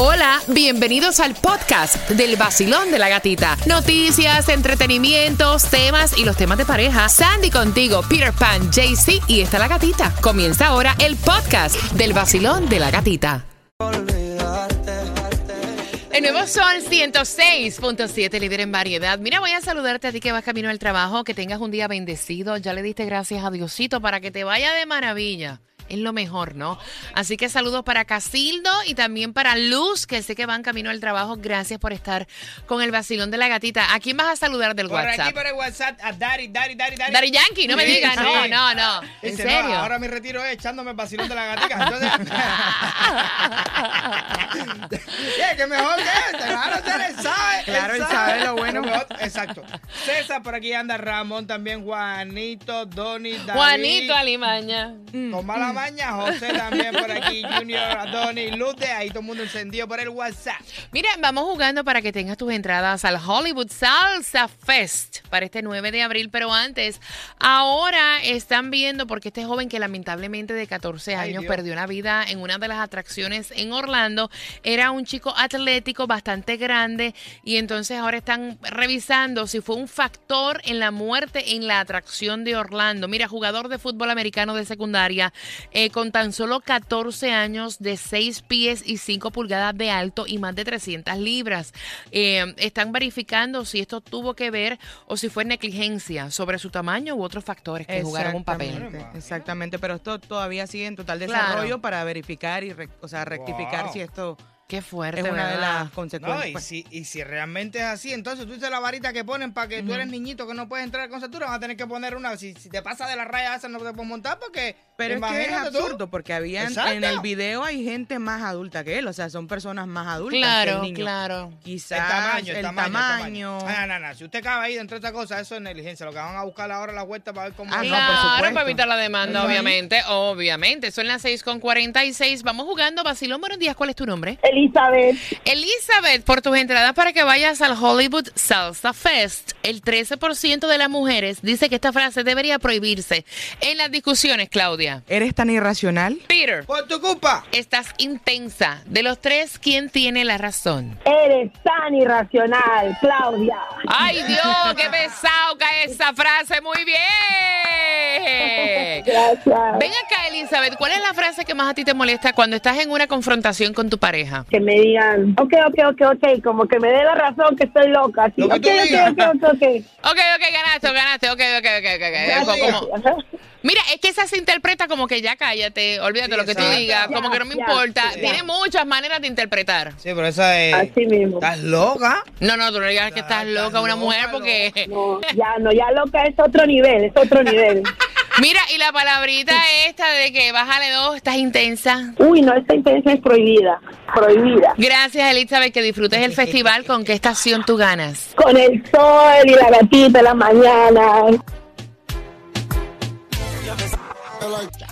Hola, bienvenidos al podcast del vacilón de la gatita. Noticias, entretenimientos, temas y los temas de pareja. Sandy contigo, Peter Pan, JC y está la gatita. Comienza ahora el podcast del vacilón de la gatita. El nuevo Sol 106.7, líder en variedad. Mira, voy a saludarte a ti que vas camino al trabajo, que tengas un día bendecido. Ya le diste gracias a Diosito para que te vaya de maravilla es lo mejor, ¿no? Así que saludos para Casildo y también para Luz, que sé que van camino al trabajo. Gracias por estar con el vacilón de la gatita. ¿A quién vas a saludar del Por WhatsApp? aquí por el WhatsApp a Dari, Dari, Dari, Dari. Dari Yankee, no me Sí, digas, no, sí. no, no. ¿En Dice, serio? "No, ahora mi retiro es echándome el vacilón de la gatica. Entonces. ¿Qué? ¿Qué mejor que este? Claro, él sabe. Claro, él sabe lo bueno. mejor- Exacto. César, por aquí anda Ramón, también Juanito, Donny, David. Juanito Alimaña. Con mala José también por aquí, Junior, Donny, Luz de ahí, todo el mundo encendido por el WhatsApp. Mira, vamos jugando para que tengas tus entradas al Hollywood Salsa Fest para este 9 de abril, pero antes, ahora están viendo, porque este joven que lamentablemente de 14 Ay, años perdió la vida en una de las atracciones en Orlando, era un chico atlético bastante grande y entonces ahora están revisando si fue un factor en la muerte en la atracción de Orlando. Mira, jugador de fútbol americano de secundaria eh, con tan solo 14 años, de 6 pies y 5 pulgadas de alto y más de 300 libras. Eh, están verificando si esto tuvo que ver o si fue negligencia sobre su tamaño u otros factores que jugaron un papel. Exactamente, pero esto todavía sigue en total Claro. desarrollo para verificar y re- o sea, rectificar Wow. si esto Qué fuerte, es una de las consecuencias. No, y Pues, si, y si realmente es así, entonces tú dices la varita que ponen para que tú eres niñito que no puedes entrar con cintura, van a tener que poner una. Si, si te pasa de la raya esa, no te puedes montar porque. pero es que es tú. absurdo porque había en el video hay gente más adulta que él, o sea, son personas más adultas que Claro, el niño. claro. Quizás El tamaño, el, el tamaño. el tamaño. Ah, no, no, Si usted cabe ahí dentro de esta cosa, eso es negligencia. Lo que van a buscar ahora la vuelta para ver cómo. Ah, no, por Claro, supuesto. para evitar la demanda, obviamente, obviamente. Son las 6 con 46. Vamos jugando. Basilón, buenos días. ¿Cuál es tu nombre? Elizabeth, Elizabeth, por tus entradas para que vayas al Hollywood Salsa Fest, el 13% de las mujeres dice que esta frase debería prohibirse. En las discusiones, Claudia. ¿Eres tan irracional? Peter, Por tu culpa. estás intensa. De los tres, ¿quién tiene la razón? eres tan irracional, Claudia. ¡Ay, Dios! ¡Qué pesado cae esa frase! ¡Muy bien! Gracias. Ven acá, Elizabeth. ¿Cuál es la frase que más a ti te molesta cuando estás en una confrontación con tu pareja? Que me digan, ok, ok, ok, ok, como que me dé la razón que estoy loca. Sí, Lo que ok, tú ok, digas. ok, ok, ok. Ok, ok, ganaste, ganaste. Ok, ok, ok, ok. Como-. Mira, es que esa se interpreta como que ya cállate, olvídate Sí, lo que tú digas, Ya, como que no me ya, importa. ya. Tiene muchas maneras de interpretar. Sí, pero esa es. Así mismo. ¿Estás loca? No, no, tú no digas que estás Estás loca una loca, mujer porque... No, ya no, ya loca es otro nivel, es otro nivel. Mira, y la palabrita esta de que bájale dos, estás intensa. Uy, no, esta intención es prohibida, prohibida. Gracias, Elizabeth, que disfrutes el festival. ¿Con qué estación tú ganas? Con el sol y la gatita en la mañana.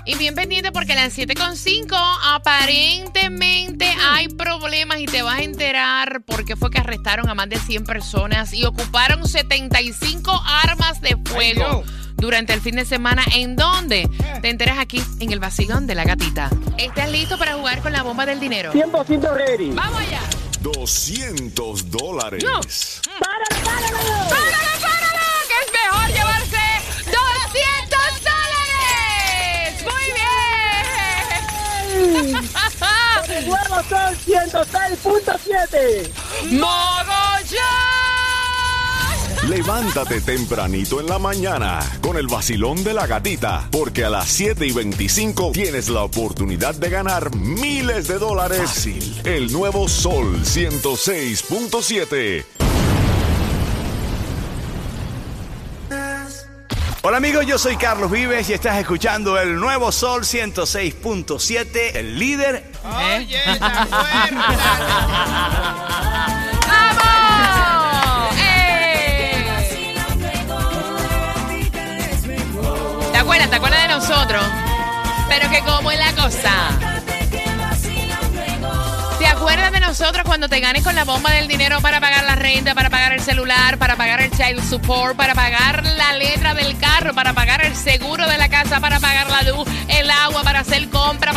Y bien pendiente porque a las 7.5 aparentemente hay problemas y te vas a enterar porque fue que arrestaron a más de 100 personas y ocuparon 75 armas de fuego. Durante el fin de semana. ¿En dónde? Te enteras aquí en el vacilón de la gatita. ¿Estás listo para jugar con la bomba del dinero? 100% ready. ¡Vamos allá! 200 dólares. ¡Páralo, páralo! ¡Páralo, páralo! ¡Que es mejor llevarse 200 dólares! ¡Muy bien! El nuevo sol 106.7. ¡Mogollón! Levántate tempranito en la mañana con el vacilón de la gatita, porque a las 7 y 25 tienes la oportunidad de ganar miles de dólares. Fácil. El nuevo Sol 106.7. Hola amigos, yo soy Carlos Vives y estás escuchando el nuevo Sol 106.7, el líder. Oye, esa ¿Te acuerdas? ¿Te acuerdas de nosotros? Pero que como es la cosa. ¿Te acuerdas de nosotros cuando te ganes con la bomba del dinero para pagar la renta, para pagar el celular, para pagar el child support, para pagar la letra del carro, para pagar el seguro de la casa, para pagar la luz,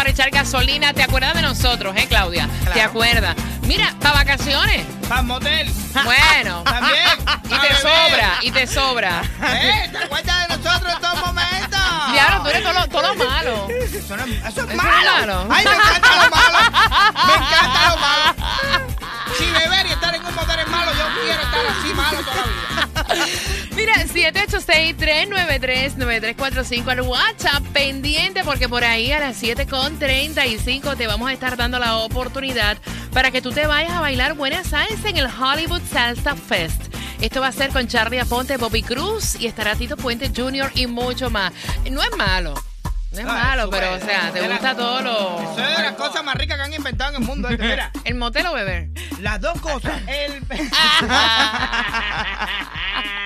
echar gasolina? ¿Te acuerdas de nosotros, eh, Claudia? ¿Te acuerdas? Mira, para vacaciones. Para motel. Bueno. También. Y te sobra, y te sobra. ¿Eh? ¿Te acuerdas de nosotros en todos momentos? Diablo, tú eres todo lo, todo lo malo. Eso, no- eso es Eso es malo. malo. Ay, me encanta lo malo. Me encanta lo malo. Si beber y estar en un motel es malo, yo quiero estar así malo toda la vida. Mira, 786-393-9345 al WhatsApp pendiente porque por ahí a las 7.35 te vamos a estar dando la oportunidad para que tú te vayas a bailar buena salsa en el Hollywood Salsa Fest. Esto va a ser con Charlie Aponte, Bobby Cruz y estará Tito Puente Jr. y mucho más. No es malo. No es es malo, súper- pero o sea, te gusta todo lo... Eso es de las cosas más ricas que han inventado en el mundo. este. Mira, ¿El motel o beber? las dos cosas. El,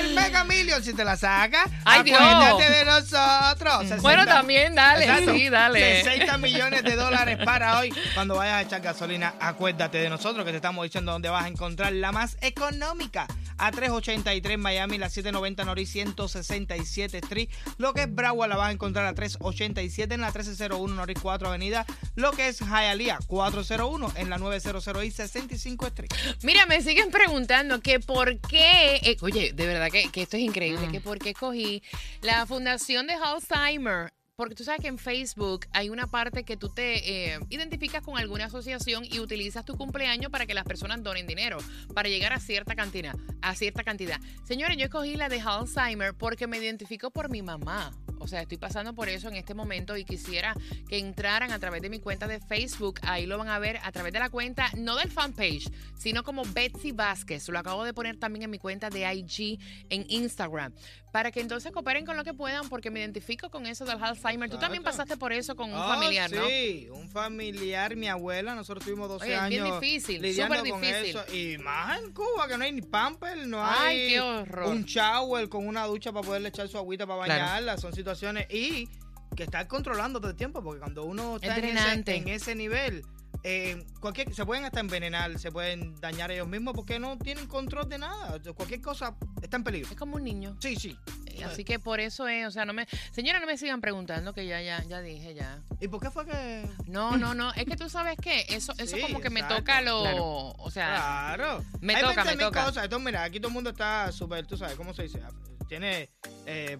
el Mega Million, si te la sacas, Ay, Dios. acuérdate de nosotros. 60 Bueno, también, dale. Exacto. Sí, dale. 60 millones de dólares para hoy. Cuando vayas a echar gasolina, acuérdate de nosotros que te estamos diciendo dónde vas a encontrar la más económica. A 383 Miami, la 790 Norris 167 Street. Lo que es Broward la vas a encontrar a 387 en la 1301 Norris 4 Avenida. Lo que es Hialeah 401 en la 900 y 65 Street. Mira, me siguen preguntando que por qué, eh, oye, de verdad que, que esto es increíble, Mm. que por qué escogí la Fundación de Alzheimer. Porque tú sabes que en Facebook hay una parte que tú te eh, identificas con alguna asociación y utilizas tu cumpleaños para que las personas donen dinero, para llegar a cierta cantidad. A cierta cantidad. Señores, yo escogí la de Alzheimer porque me identifico por mi mamá. O sea, estoy pasando por eso en este momento y quisiera que entraran a través de mi cuenta de Facebook. Ahí lo van a ver a través de la cuenta, no del fanpage, sino como Betsy Vázquez. Lo acabo de poner también en mi cuenta de IG en Instagram. Para que entonces cooperen con lo que puedan, porque me identifico con eso del Alzheimer. Tú también pasaste por eso con un Oh, familiar, ¿no? Sí, un familiar, mi abuela, nosotros tuvimos 12 Oye, es bien años difícil, lidiando súper con difícil. eso. Y más en Cuba, que no hay ni pamper, no Ay, hay qué horror. un shower con una ducha para poderle echar su agüita para Claro. bañarla. Son situaciones y que estar controlando todo el tiempo, porque cuando uno está en ese, drenante. en ese nivel, eh, cualquier, se pueden hasta envenenar, se pueden dañar ellos mismos porque no tienen control de nada. Cualquier cosa está en peligro. Es como un niño. Sí, sí. Eh, Así que por eso es, o sea, no me... Señora, no me sigan preguntando que ya, ya, ya dije, ya. ¿Y por qué fue que...? No, no, no. Es que tú sabes que eso, eso Sí, como que me toca lo. Claro. O sea, Claro. me Hay toca, 20 me toca. cosas. Entonces, mira, aquí todo el mundo está súper, tú sabes, ¿cómo se dice? Tiene, eh,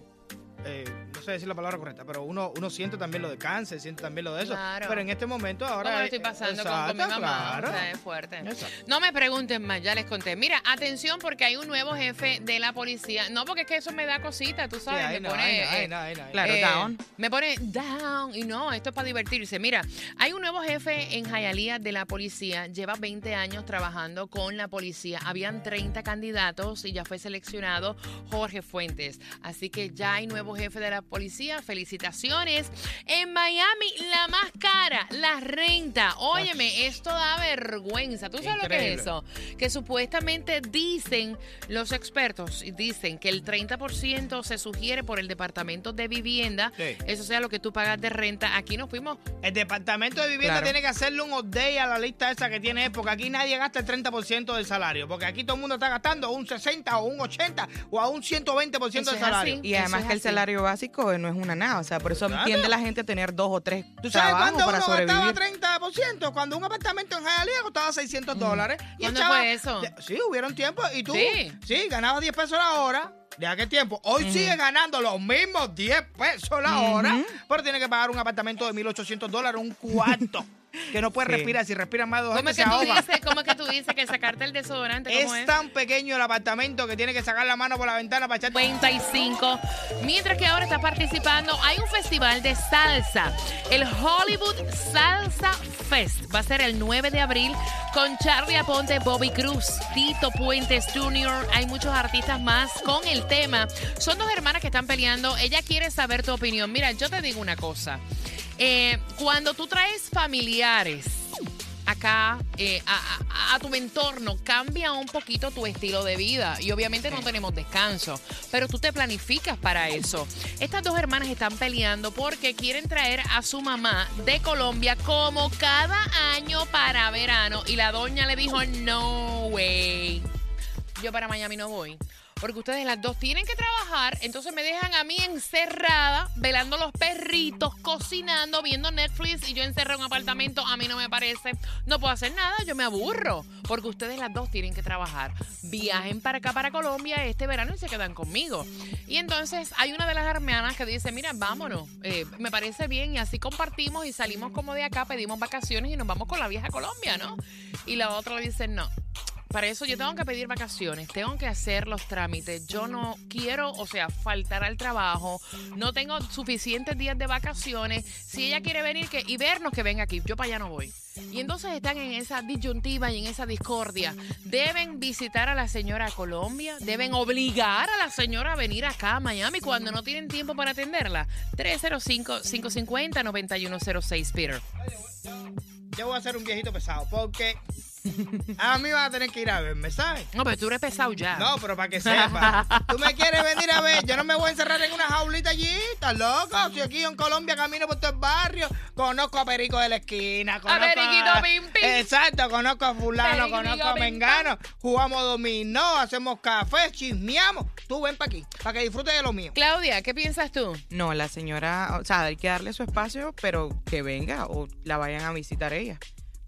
eh, no sé decir la palabra correcta, pero uno, uno siente también lo de cáncer, siente también lo de eso. Claro. Pero en este momento ahora... ¿cómo lo estoy pasando con, con mi mamá? Claro. O sea, es fuerte. Exacto. No me pregunten más, ya les conté. Mira, atención porque hay un nuevo jefe de la policía. No, porque es que eso me da cosita, tú sabes, me no, pone. no, eh, no, ahí no, ahí no. Claro, eh, down. Me pone down. Y no, esto es para divertirse. Mira, hay un nuevo jefe en Hialeah de la policía. Lleva 20 años trabajando con la policía. Habían 30 candidatos y ya fue seleccionado Jorge Fuentes. Así que ya hay nuevo jefe de la policía. Felicitaciones. En Miami, la más cara, la renta. Óyeme, esto da vergüenza. ¿Tú sabes lo que es eso? Que supuestamente dicen los expertos, y dicen que el 30% se sugiere por el Departamento de Vivienda. Sí. Eso sea lo que tú pagas de renta. Aquí nos fuimos. El departamento de vivienda Claro. tiene que hacerle un update a la lista esa que tiene, porque aquí nadie gasta el 30% del salario, porque aquí todo el mundo está gastando un 60 o un 80 o a un 120% Eso del salario. así. Y además es que el así. Salario básico no es una nada. O sea, por eso Claro. tiende la gente a tener dos o tres ¿Tú sabes trabajos cuándo para uno sobrevivir. gastaba 30%? Cuando un apartamento en Hialeah costaba 600 dólares. Y el ¿Cuándo fue eso? Sí, hubieron tiempos. Y tú, Sí. sí, ganabas 10 pesos la hora. De aquel tiempo. Hoy sigue ganando los mismos 10 pesos la hora. Pero tiene que pagar un apartamento de 1.800 dólares, un cuarto. que no puede Sí. respirar. Si respira más dos ¿Cómo es, se que tú ahoga. dices, ¿Cómo es que tú dices que sacarte el desodorante? ¿Cómo Es es? tan pequeño el apartamento que tiene que sacar la mano por la ventana para echar 25. Mientras que ahora está participando, hay un festival de salsa, el Hollywood Salsa Fest. Va a ser el 9 de abril con Charlie Aponte, Bobby Cruz, Tito Puentes Jr. Hay muchos artistas más con el tema. Son dos hermanas que están peleando. Ella quiere saber tu opinión. Mira, yo te digo una cosa. Eh, cuando tú traes familiares acá, eh, a, a- a tu entorno, cambia un poquito tu estilo de vida. Y obviamente no tenemos descanso, pero tú te planificas para eso. Estas dos hermanas están peleando porque quieren traer a su mamá de Colombia como cada año para verano. Y la doña le dijo, no way. Yo para Miami no voy. Porque ustedes las dos tienen que trabajar, entonces me dejan a mí encerrada, velando los perritos, cocinando, viendo Netflix y yo encerrada en un apartamento. A mí no me parece. No puedo hacer nada, yo me aburro. Porque ustedes las dos tienen que trabajar. Viajen para acá, para Colombia este verano y se quedan conmigo. Y entonces hay una de las hermanas que dice, mira, vámonos. Eh, me parece bien y así compartimos y salimos como de acá, pedimos vacaciones y nos vamos con la vieja Colombia, ¿no? Y la otra le dice, no. Para eso yo tengo que pedir vacaciones, tengo que hacer los trámites. Yo no quiero, o sea, faltar al trabajo. No tengo suficientes días de vacaciones. Si ella quiere venir y vernos, que venga aquí. Yo para allá no voy. Y entonces están en esa disyuntiva y en esa discordia. Deben visitar a la señora a Colombia. Deben obligar a la señora a venir acá a Miami cuando no tienen tiempo para atenderla. 305-550-9106, Peter. Yo voy a ser un viejito pesado porque a mí van a tener que ir a verme, ¿sabes? No, pero tú eres pesado ya. No, pero para que sepa. Tú me quieres venir a ver. Yo no me voy a encerrar en una jaulita allí. ¿Estás loco? Si aquí en Colombia camino por todo el barrio, conozco a Perico de la esquina. Conozco Periquito Pim Pim. Exacto, conozco a Fulano, conozco a Mengano. Jugamos dominó, hacemos café, chismeamos. Tú ven para aquí, para que disfrutes de lo mío. Claudia, ¿qué piensas tú? No, la señora, o sea, hay que darle su espacio, pero que venga o la vayan a visitar ella.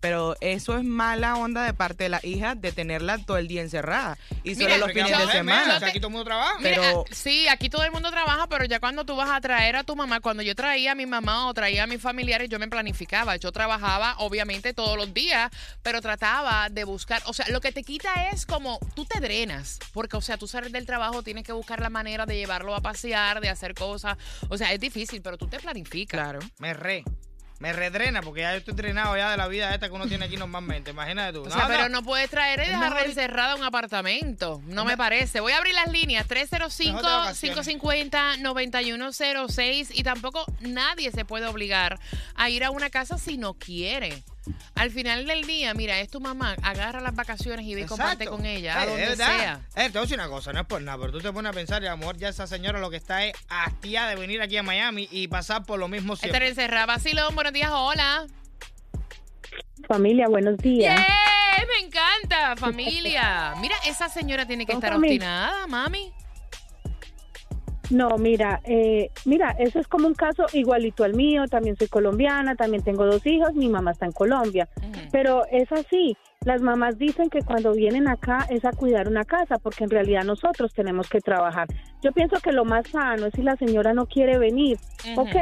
Pero eso es mala onda de parte de la hija de tenerla todo el día encerrada. Y solo Mira, los fines de semana. o sea, aquí todo el mundo trabaja. Mira, Pero- sí, aquí todo el mundo trabaja, pero ya cuando tú vas a traer a tu mamá, cuando yo traía a mi mamá o traía a mis familiares, yo me planificaba. Yo trabajaba, obviamente, todos los días, pero trataba de buscar. O sea, lo que te quita es como tú te drenas, porque, o sea, tú sales del trabajo, tienes que buscar la manera de llevarlo a pasear, de hacer cosas. O sea, es difícil, pero tú te planificas. Claro. Me re. Me redrena porque ya yo estoy drenado ya de la vida esta que uno tiene aquí normalmente. Imagínate tú. O sea, pero no puedes traer y Es dejarla mejor- encerrada en un apartamento. No me parece. Voy a abrir las líneas. Mejor de vacaciones. 305-550-9106. Y tampoco nadie se puede obligar a ir a una casa si no quiere. Al final del día, mira, es tu mamá. Agarra las vacaciones y ve y comparte con ella, a Eh, donde es verdad. sea. Eh, te voy a decir una cosa, no es por nada, pero tú te pones a pensar y a lo mejor ya esa señora lo que está es hastía de venir aquí a Miami y pasar por lo mismo Estar siempre. encerrada. Vacilón, buenos días, hola. Familia, buenos días. ¡Yeah! Me encanta, familia. Mira, esa señora tiene que estar mami. obstinada, mami. No, mira, eh, mira, eso es como un caso igualito al mío. También soy colombiana, también tengo dos hijos, mi mamá está en Colombia. Pero es así. Las mamás dicen que cuando vienen acá es a cuidar una casa, porque en realidad nosotros tenemos que trabajar. Yo pienso que lo más sano es si la señora no quiere venir, Ujú. ok,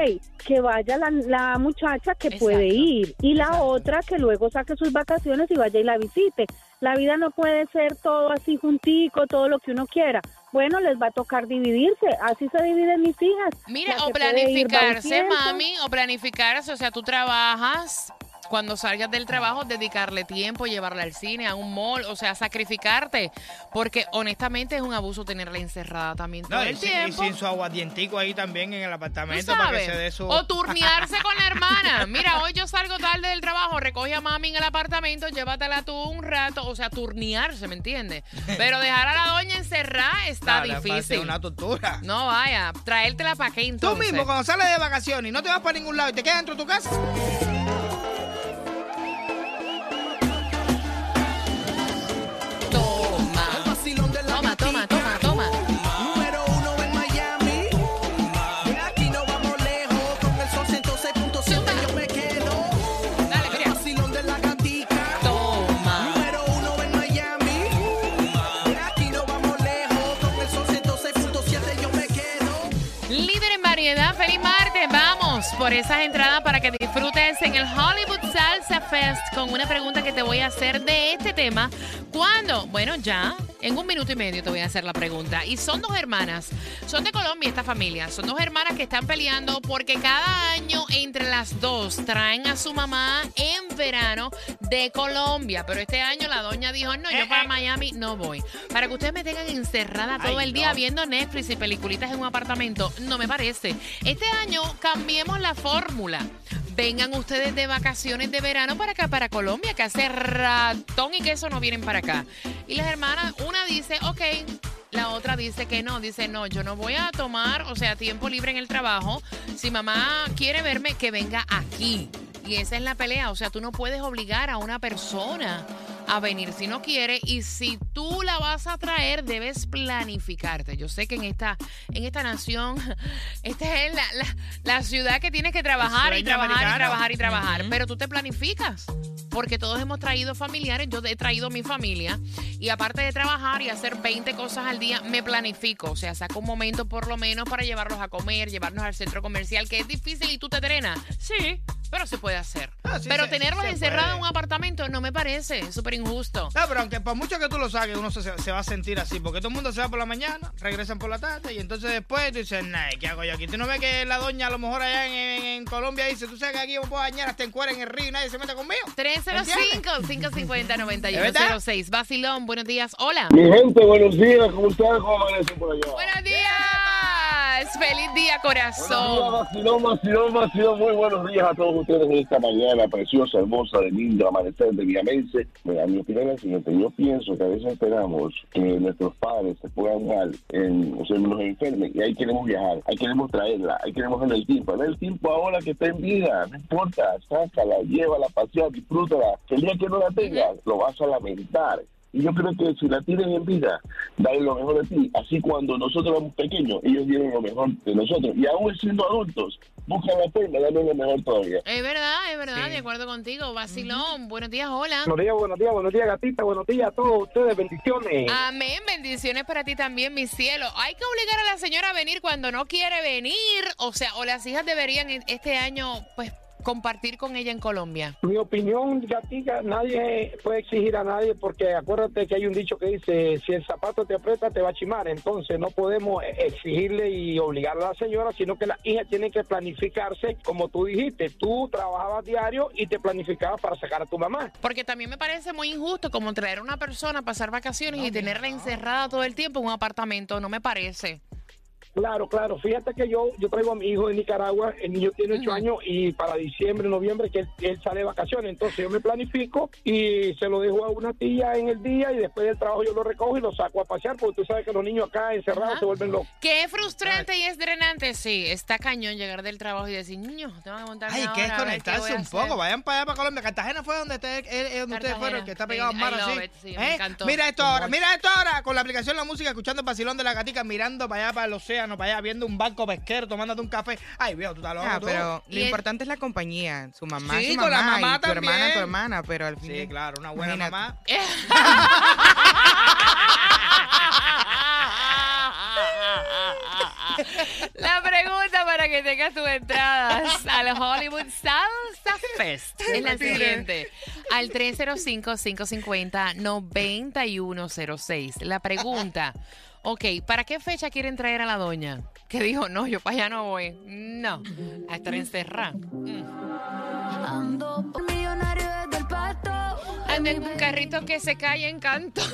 que vaya la, la muchacha que Exacto. puede ir y la Exacto. otra que luego saque sus vacaciones y vaya y la visite. La vida no puede ser todo así juntico, todo lo que uno quiera. Bueno, les va a tocar dividirse, así se dividen mis hijas. Mira, La o planificarse, mami, o planificarse, o sea, tú trabajas, cuando salgas del trabajo, dedicarle tiempo, llevarla al cine, a un mall, o sea, sacrificarte, porque honestamente es un abuso tenerla encerrada también todo No, y, el sin- y tiempo. sin su aguadientico ahí también en el Tú apartamento para que se dé su... O turnearse con la hermana. Mira, hoy yo salgo tarde del trabajo, recoge a mami en el apartamento, llévatela tú un rato. O sea, turnearse, ¿me entiendes? Pero dejar a la doña encerrada está difícil. una tortura. No vaya, traértela para qué Tú entonces. mismo cuando sales de vacaciones y no te vas para ningún lado y te quedas dentro de tu casa. Por esas entradas para que disfrutes en el Hollywood Salsa Fest con una pregunta que te voy a hacer de este tema. ¿Cuándo? Bueno, ya. En un minuto y medio te voy a hacer la pregunta. Y son dos hermanas. Son de Colombia esta familia. Son dos hermanas que están peleando porque cada año entre las dos traen a su mamá en verano de Colombia. Pero este año la doña dijo, no, yo para Miami no voy. Para que ustedes me tengan encerrada todo Ay, el día no. viendo Netflix y peliculitas en un apartamento, no me parece. Este año cambiemos la fórmula. Vengan ustedes de vacaciones de verano para acá, para Colombia, que hace ratón y queso no vienen para acá. Y las hermanas, una dice, ok, la otra dice que no, dice no, yo no voy a tomar, o sea, tiempo libre en el trabajo. Si mamá quiere verme, que venga aquí. Y esa es la pelea, o sea, tú no puedes obligar a una persona a venir si no quiere y si tú la vas a traer debes planificarte. Yo sé que en esta en esta nación esta es la, la- la ciudad que tienes que trabajar y trabajar y trabajar y trabajar, pero tú te planificas. Porque todos hemos traído familiares, yo he traído mi familia y aparte de trabajar y hacer 20 cosas al día, me planifico. O sea, saco un momento por lo menos para llevarlos a comer, llevarnos al centro comercial, que es difícil y tú te drenas. Sí, pero se puede hacer. Ah, sí, pero se- tenerlos se encerrados no me parece, es súper injusto. No, pero aunque por mucho que tú lo saques, uno se, se va a sentir así, porque todo el mundo se va por la mañana, regresan por la tarde, y entonces después tú dices, nah, ¿qué hago yo aquí? Tú no ves que la doña a lo mejor allá en, en- en Colombia dice, tú sabes que aquí yo puedo bañar hasta en cuera en el río y nadie se mete conmigo. 305-550-9106. Basilón, buenos días. Hola. Mi gente, buenos días, ¿cómo están? ¿Cómo amanecen por allá? Buenos días. Feliz día, corazón. vacilón, vacilón, vacilón. Muy buenos días a todos ustedes en esta mañana preciosa, hermosa, de lindo amanecer de Villamense. Mira, mi opinión es siguiente. Yo pienso que a veces esperamos que nuestros padres se pongan mal, en, o sea, nos enfermen, y ahí queremos viajar, ahí queremos traerla, ahí queremos en el tiempo. En el tiempo ahora que está en vida, no importa, sácala, llévala, pasear, disfrútala. El día que no la tengas, lo vas a lamentar. Y yo creo que si la tienes en vida, dale lo mejor de ti. Así cuando nosotros éramos pequeños, ellos dieron lo mejor de nosotros. Y aún siendo adultos, buscan la forma de darle lo mejor todavía. Es verdad, es verdad, de acuerdo contigo. Basilón, buenos días, hola. Buenos días, buenos días, buenos días, gatita, buenos días a todos ustedes, bendiciones. Amén, bendiciones para ti también, mi cielo. Hay que obligar a la señora a venir cuando no quiere venir. O sea, o las hijas deberían en- este año, pues, compartir con ella en Colombia. Mi opinión, gatita, nadie puede exigir a nadie porque acuérdate que hay un dicho que dice, si el zapato te aprieta, te va a chimar. Entonces no podemos exigirle y obligarle a la señora, sino que las hijas tienen que planificarse, como tú dijiste, tú trabajabas diario y te planificabas para sacar a tu mamá. Porque también me parece muy injusto como traer a una persona a pasar vacaciones y tenerla encerrada todo el tiempo en un apartamento. No me parece. Claro, claro. Fíjate que yo yo traigo a mi hijo de Nicaragua, el niño tiene ocho años y para diciembre, noviembre que él, él sale de vacaciones. Entonces yo me planifico y se lo dejo a una tía en el día y después del trabajo yo lo recojo y lo saco a pasear porque tú sabes que los niños acá encerrados Ajá. se vuelven locos. Que es frustrante y es drenante, sí. Está cañón llegar del trabajo y decir, niño, que Ay, que es ahora, a ver qué conectarse voy a un hacer". poco. Vayan para allá, para Colombia. Cartagena fue donde, ustedes- eh, donde ustedes Cartagena, fueron, que está pegado love así. it, sí, me ¿Eh? Mira esto ahora, mira esto ahora. Con la aplicación La Música, escuchando el vacilón de la gatica, mirando para allá, para el océano, para allá, viendo un barco pesquero, tomándote un café. Ay, viejo, tú estás loco. Ah, tú. pero lo importante es la compañía. Su mamá, Sí, su con la mamá, y tu hermana, tu hermana, pero al Sí, fin. claro, una buena Imagínate. mamá. La pregunta para que tengas tus entradas al Hollywood Salsa Fest es la siguiente. Al 305-550-9106. La pregunta, ok, ¿para qué fecha quieren traer a la doña? Que dijo, no, yo para allá no voy. No, a estar encerrada. Mm. Ando por millonario desde. En un carrito que se cae en canto.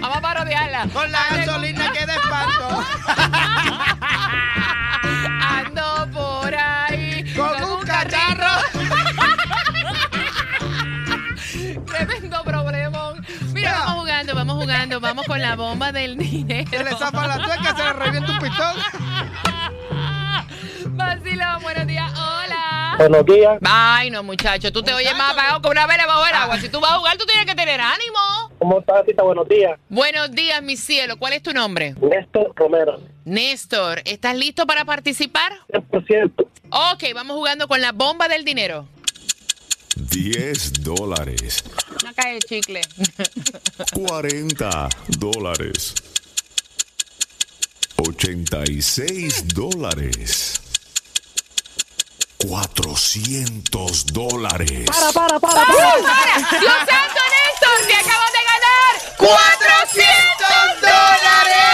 Vamos a parodiarla. Con la un- gasolina que de espanto. Ando por ahí Con un cacharro. Tremendo problemón. Mira, vamos jugando, vamos jugando, vamos con la bomba del dinero. Se le zapa la tuerca, se le revienta un pistón. Vacilón, buenos días, hola. Buenos días. Ay, no, muchacho, tú te oyes más apagado que una vela bajo el agua. Si tú vas a jugar, tú tienes que tener ánimo. ¿Cómo estás, gatita? Buenos días. Buenos días, mi cielo. ¿Cuál es tu nombre? Néstor Romero, Néstor, ¿estás listo para participar? 100%. Ok, vamos jugando con la bomba del dinero. 10 dólares, No cae el chicle. 40 dólares, 86 dólares, 400 dólares. Para, para, para, ¡Para! ¡Dios santo, Néstor! ¡Te acabas de ganar! ¡400 dólares!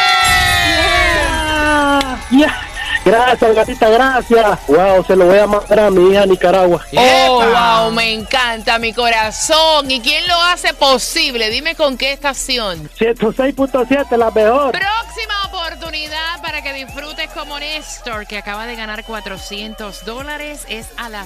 Ya. Gracias, gatita, gracias. Wow, se lo voy a mandar a mi hija Nicaragua. ¡Oh, ¡Epa! wow! Me encanta, mi corazón. ¿Y quién lo hace posible? Dime con qué estación. 106.7, la mejor. Para que disfrutes como Néstor, que acaba de ganar 400 dólares, es a las